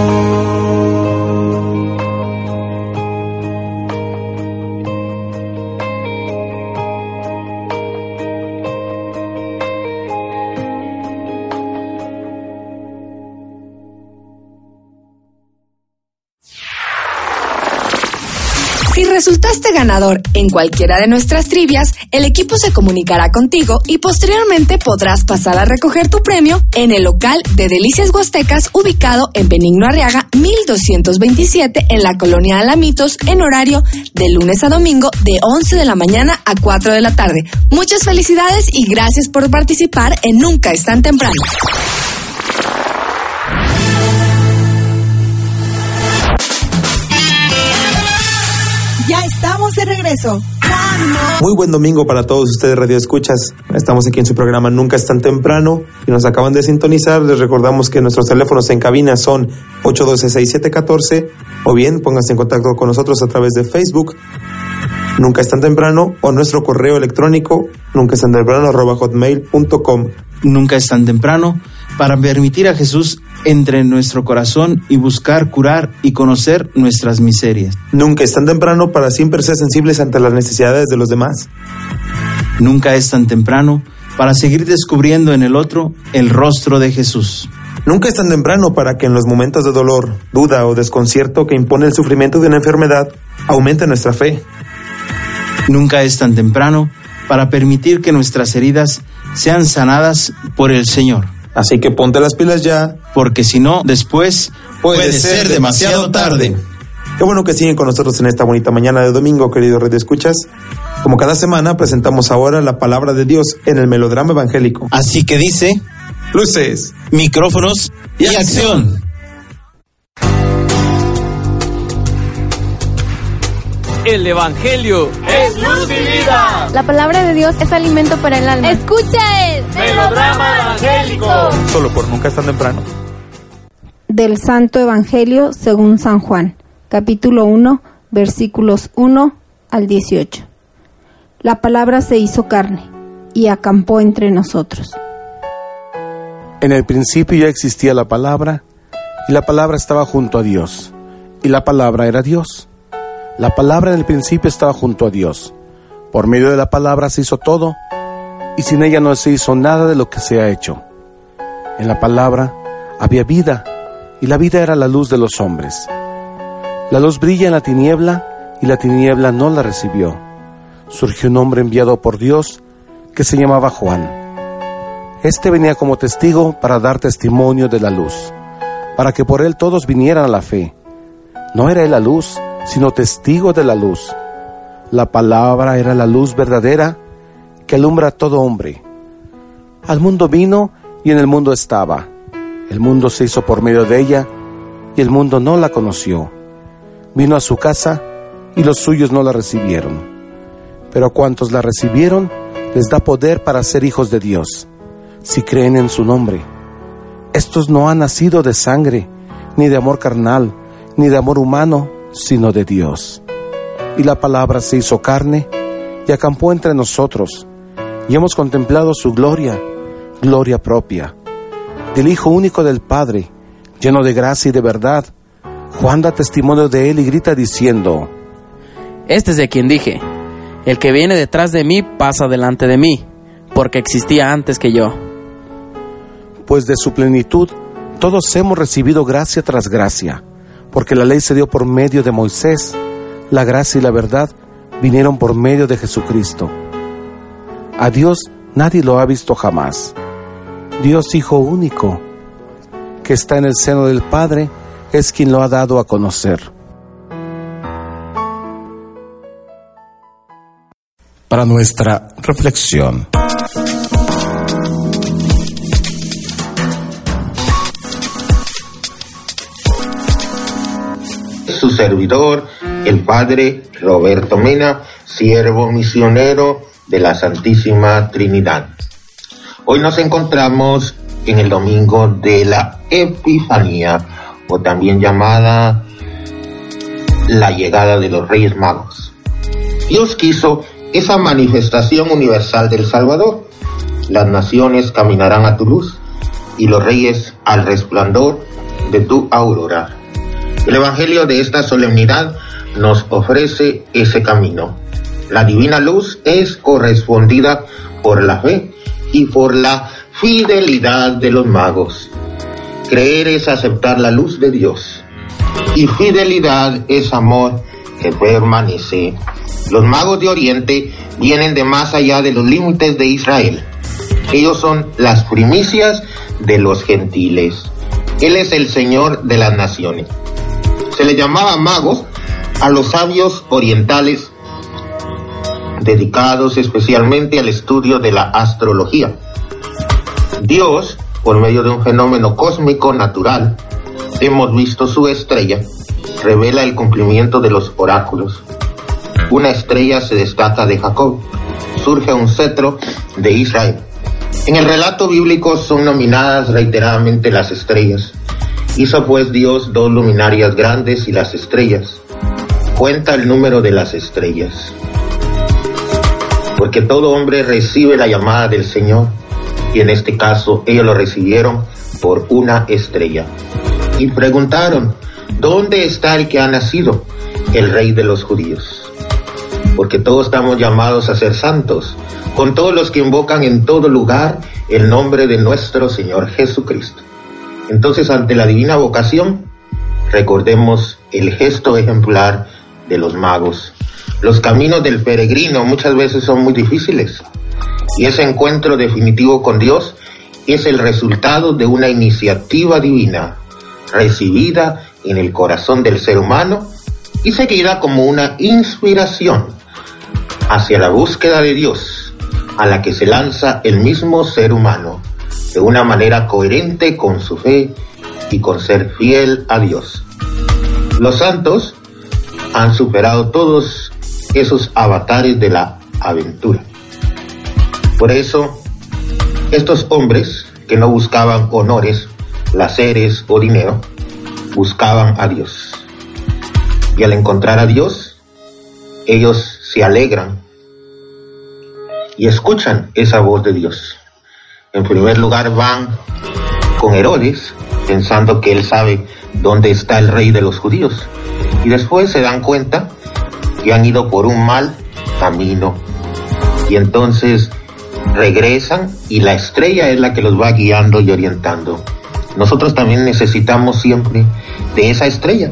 E: En cualquiera de nuestras trivias, el equipo se comunicará contigo y posteriormente podrás pasar a recoger tu premio en el local de Delicias Huastecas ubicado en Benigno Arriaga 1227 en la colonia Alamitos en horario de lunes a domingo de 11 de la mañana a 4 de la tarde. Muchas felicidades y gracias por participar en Nunca es tan temprano.
J: Estamos de regreso.
D: Muy buen domingo para todos ustedes, Radio Escuchas. Estamos aquí en su programa Nunca es tan temprano y nos acaban de sintonizar. Les recordamos que nuestros teléfonos en cabina son 812-6714 o bien pónganse en contacto con nosotros a través de Facebook. Nunca es tan temprano o nuestro correo electrónico nunca es tan temprano arroba hotmail.com.
C: Nunca es tan temprano para permitir a Jesús entre en nuestro corazón y buscar curar y conocer nuestras miserias.
D: Nunca es tan temprano para siempre ser sensibles ante las necesidades de los demás.
C: Nunca es tan temprano para seguir descubriendo en el otro el rostro de Jesús.
D: Nunca es tan temprano para que en los momentos de dolor, duda o desconcierto que impone el sufrimiento de una enfermedad, aumente nuestra fe.
C: Nunca es tan temprano para permitir que nuestras heridas sean sanadas por el Señor.
D: Así que ponte las pilas ya,
C: porque si no, después
D: puede, ser demasiado tarde. Qué bueno que siguen con nosotros en esta bonita mañana de domingo, querido Red Escuchas. Como cada semana, presentamos ahora la palabra de Dios en el melodrama evangélico.
C: Así que dice,
D: Luces,
C: micrófonos y, acción.
K: El Evangelio
L: es luz y vida.
M: La palabra de Dios es alimento para el alma.
L: Escucha el melodrama evangélico.
D: Solo por nunca es tan temprano.
N: Del Santo Evangelio según San Juan, capítulo 1, versículos 1 al 18. La palabra se hizo carne y acampó entre nosotros.
O: En el principio ya existía la palabra, y la palabra estaba junto a Dios, y la palabra era Dios. La palabra en el principio estaba junto a Dios. Por medio de la palabra se hizo todo, y sin ella no se hizo nada de lo que se ha hecho. En la palabra había vida, y la vida era la luz de los hombres. La luz brilla en la tiniebla y la tiniebla no la recibió. Surgió un hombre enviado por Dios que se llamaba Juan. Este venía como testigo para dar testimonio de la luz, para que por él todos vinieran a la fe. No era él la luz, sino testigo de la luz. La palabra era la luz verdadera que alumbra a todo hombre. Al mundo vino y en el mundo estaba. El mundo se hizo por medio de ella y el mundo no la conoció. Vino a su casa y los suyos no la recibieron. Pero a cuantos la recibieron, les da poder para ser hijos de Dios, si creen en su nombre. Estos no han nacido de sangre, ni de amor carnal, ni de amor humano, sino de Dios. Y la palabra se hizo carne y acampó entre nosotros, y hemos contemplado su gloria, gloria propia, del Hijo único del Padre, lleno de gracia y de verdad. Juan da testimonio de él y grita diciendo,
P: Este es de quien dije, el que viene detrás de mí pasa delante de mí, porque existía antes que yo.
O: Pues de su plenitud todos hemos recibido gracia tras gracia, porque la ley se dio por medio de Moisés, la gracia y la verdad vinieron por medio de Jesucristo. A Dios nadie lo ha visto jamás. Dios Hijo único, que está en el seno del Padre, es quien lo ha dado a conocer.
Q: Para nuestra reflexión.
R: Su servidor, el Padre Roberto Mena, siervo misionero de la Santísima Trinidad. Hoy nos encontramos en el domingo de la Epifanía, o también llamada la llegada de los Reyes Magos. Dios quiso esa manifestación universal del Salvador. Las naciones caminarán a tu luz y los reyes al resplandor de tu aurora. El Evangelio de esta solemnidad nos ofrece ese camino. La divina luz es correspondida por la fe y por la fidelidad de los magos. Creer es aceptar la luz de Dios y fidelidad es amor que permanece. Los magos de Oriente vienen de más allá de los límites de Israel. Ellos son las primicias de los gentiles. Él es el Señor de las naciones. Se le llamaba magos a los sabios orientales dedicados especialmente al estudio de la astrología. Dios, por medio de un fenómeno cósmico natural, hemos visto su estrella, revela el cumplimiento de los oráculos. Una estrella se destaca de Jacob, surge un cetro de Israel. En el relato bíblico son nominadas reiteradamente las estrellas. Hizo pues Dios dos luminarias grandes y las estrellas. Cuenta el número de las estrellas. Porque todo hombre recibe la llamada del Señor y en este caso ellos lo recibieron por una estrella. Y preguntaron, ¿dónde está el que ha nacido? El rey de los judíos. Porque todos estamos llamados a ser santos, con todos los que invocan en todo lugar el nombre de nuestro Señor Jesucristo. Entonces, ante la divina vocación, recordemos el gesto ejemplar de los magos. Los caminos del peregrino muchas veces son muy difíciles y ese encuentro definitivo con Dios es el resultado de una iniciativa divina recibida en el corazón del ser humano y seguida como una inspiración hacia la búsqueda de Dios a la que se lanza el mismo ser humano de una manera coherente con su fe y con ser fiel a Dios. Los santos han superado todos esos avatares de la aventura. Por eso, estos hombres que no buscaban honores, placeres o dinero, buscaban a Dios. Y al encontrar a Dios, ellos se alegran y escuchan esa voz de Dios. En primer lugar van con Herodes, pensando que él sabe dónde está el rey de los judíos. Y después se dan cuenta que han ido por un mal camino. Y entonces regresan y la estrella es la que los va guiando y orientando. Nosotros también necesitamos siempre de esa estrella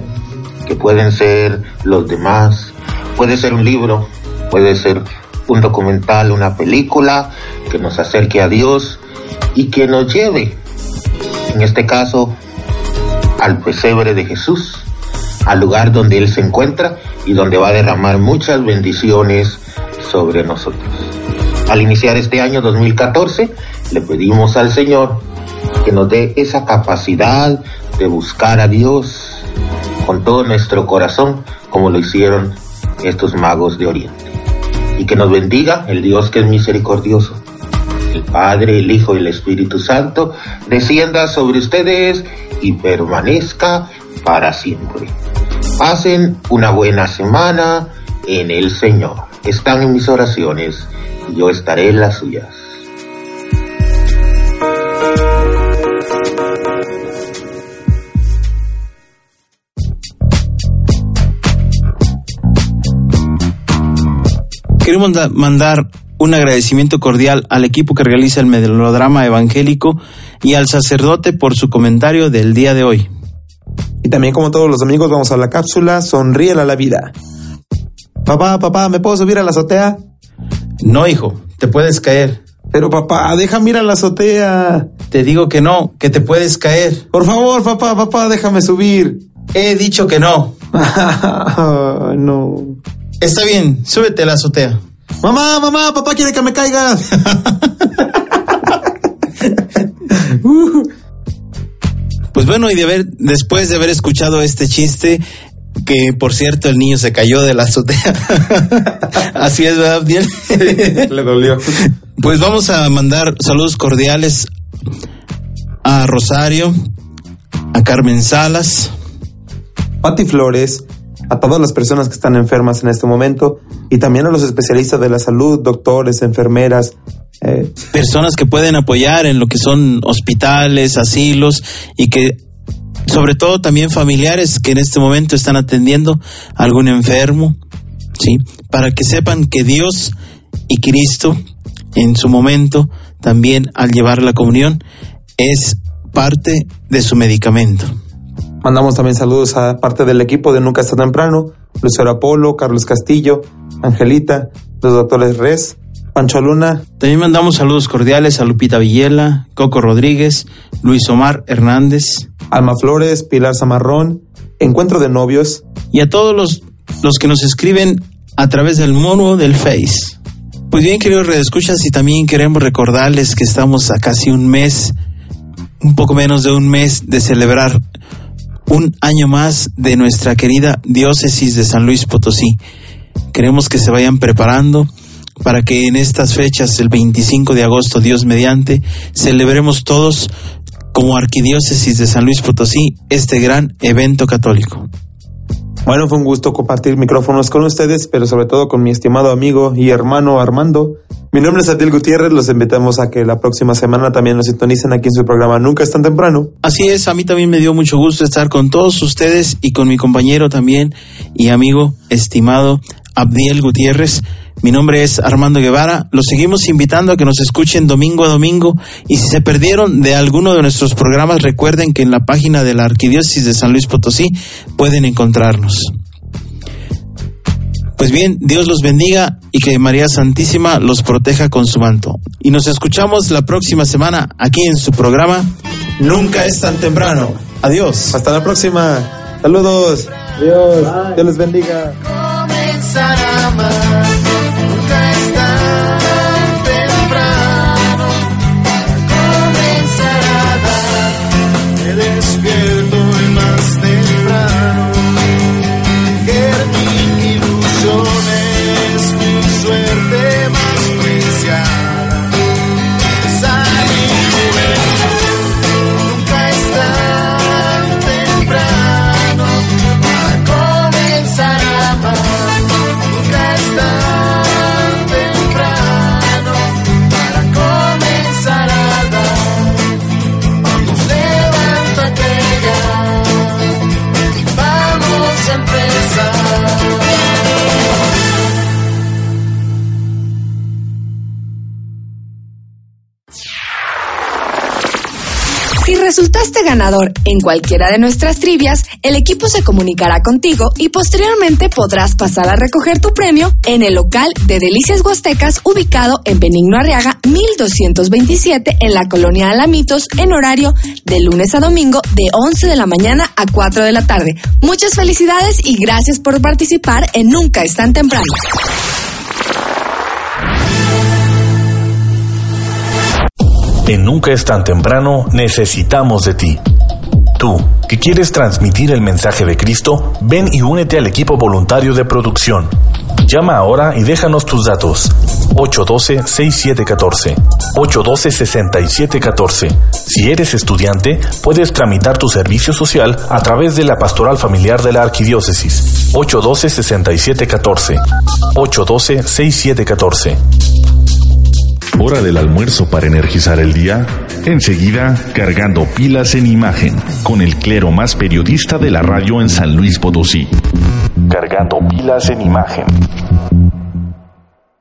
R: que pueden ser los demás. Puede ser un libro, puede ser un documental, una película que nos acerque a Dios y que nos lleve, en este caso, al pesebre de Jesús, al lugar donde Él se encuentra y donde va a derramar muchas bendiciones sobre nosotros. Al iniciar este año 2014, le pedimos al Señor que nos dé esa capacidad de buscar a Dios con todo nuestro corazón, como lo hicieron estos magos de Oriente. Y que nos bendiga el Dios que es misericordioso. El Padre, el Hijo y el Espíritu Santo descienda sobre ustedes y permanezca para siempre. Pasen una buena semana en el Señor. Están en mis oraciones y yo estaré en las suyas.
C: Queremos mandar un agradecimiento cordial al equipo que realiza el melodrama evangélico y al sacerdote por su comentario del día de hoy.
D: Y también como todos los amigos vamos a la cápsula Sonríe a la vida. Papá, papá, ¿me puedo subir a la azotea?
C: No, hijo, te puedes caer.
D: Pero papá, déjame ir a la azotea.
C: Te digo que no, que te puedes caer.
D: Por favor, papá, papá, déjame subir.
C: He dicho que no.
D: no.
C: Está bien, súbete a la azotea.
D: Mamá, mamá, papá quiere que me caiga.
C: Pues bueno, y de haber, después de haber escuchado este chiste, que por cierto el niño se cayó de la azotea. Así es, ¿verdad, Abdiel?
D: Le dolió.
C: Pues vamos a mandar saludos cordiales a Rosario, a Carmen Salas,
D: Pati Flores, a todas las personas que están enfermas en este momento y también a los especialistas de la salud, doctores, enfermeras. Eh,
C: personas que pueden apoyar en lo que son hospitales, asilos y que sobre todo también familiares que en este momento están atendiendo a algún enfermo, ¿sí? Para que sepan que Dios y Cristo en su momento también al llevar la comunión es parte de su medicamento.
D: Mandamos también saludos a parte del equipo de Nunca está temprano, Lucero Apolo, Carlos Castillo, Angelita, los doctores Res, Pancho Luna.
C: También mandamos saludos cordiales a Lupita Villela, Coco Rodríguez, Luis Omar Hernández,
D: Alma Flores, Pilar Zamarrón, Encuentro de Novios.
C: Y a todos los, los que nos escriben a través del mono del Face. Pues bien, queridos redescuchas, y también queremos recordarles que estamos a casi un mes, un poco menos de un mes de celebrar un año más de nuestra querida diócesis de San Luis Potosí. Queremos que se vayan preparando para que en estas fechas, el 25 de agosto, Dios mediante, celebremos todos como arquidiócesis de San Luis Potosí este gran evento católico.
D: Bueno, fue un gusto compartir micrófonos con ustedes, pero sobre todo con mi estimado amigo y hermano Armando. Mi nombre es Adil Gutiérrez, los invitamos a que la próxima semana también nos sintonicen aquí en su programa Nunca es tan temprano.
C: Así es, a mí también me dio mucho gusto estar con todos ustedes y con mi compañero también y amigo estimado Abdiel Gutiérrez. Mi nombre es Armando Guevara. Los seguimos invitando a que nos escuchen domingo a domingo. Y si se perdieron de alguno de nuestros programas, recuerden que en la página de la Arquidiócesis de San Luis Potosí pueden encontrarnos. Pues bien, Dios los bendiga y que María Santísima los proteja con su manto. Y nos escuchamos la próxima semana aquí en su programa Nunca es tan temprano. Adiós.
D: Hasta la próxima. Saludos. Dios. Dios les bendiga.
E: Ganador en cualquiera de nuestras trivias, el equipo se comunicará contigo y posteriormente podrás pasar a recoger tu premio en el local de Delicias Huastecas ubicado en Benigno Arriaga 1227 en la colonia Alamitos en horario de lunes a domingo de 11 de la mañana a 4 de la tarde. Muchas felicidades y gracias por participar en Nunca es tan temprano.
A: En Nunca es tan temprano necesitamos de ti. Tú, que quieres transmitir el mensaje de Cristo, ven y únete al equipo voluntario de producción. Llama ahora y déjanos tus datos. 812-6714. 812-6714. Si eres estudiante, puedes tramitar tu servicio social a través de la Pastoral Familiar de la Arquidiócesis. 812-6714. 812-6714.
S: Hora del almuerzo para energizar el día. Enseguida, cargando pilas en imagen, con el clero más periodista de la radio en San Luis Potosí. Cargando pilas en imagen.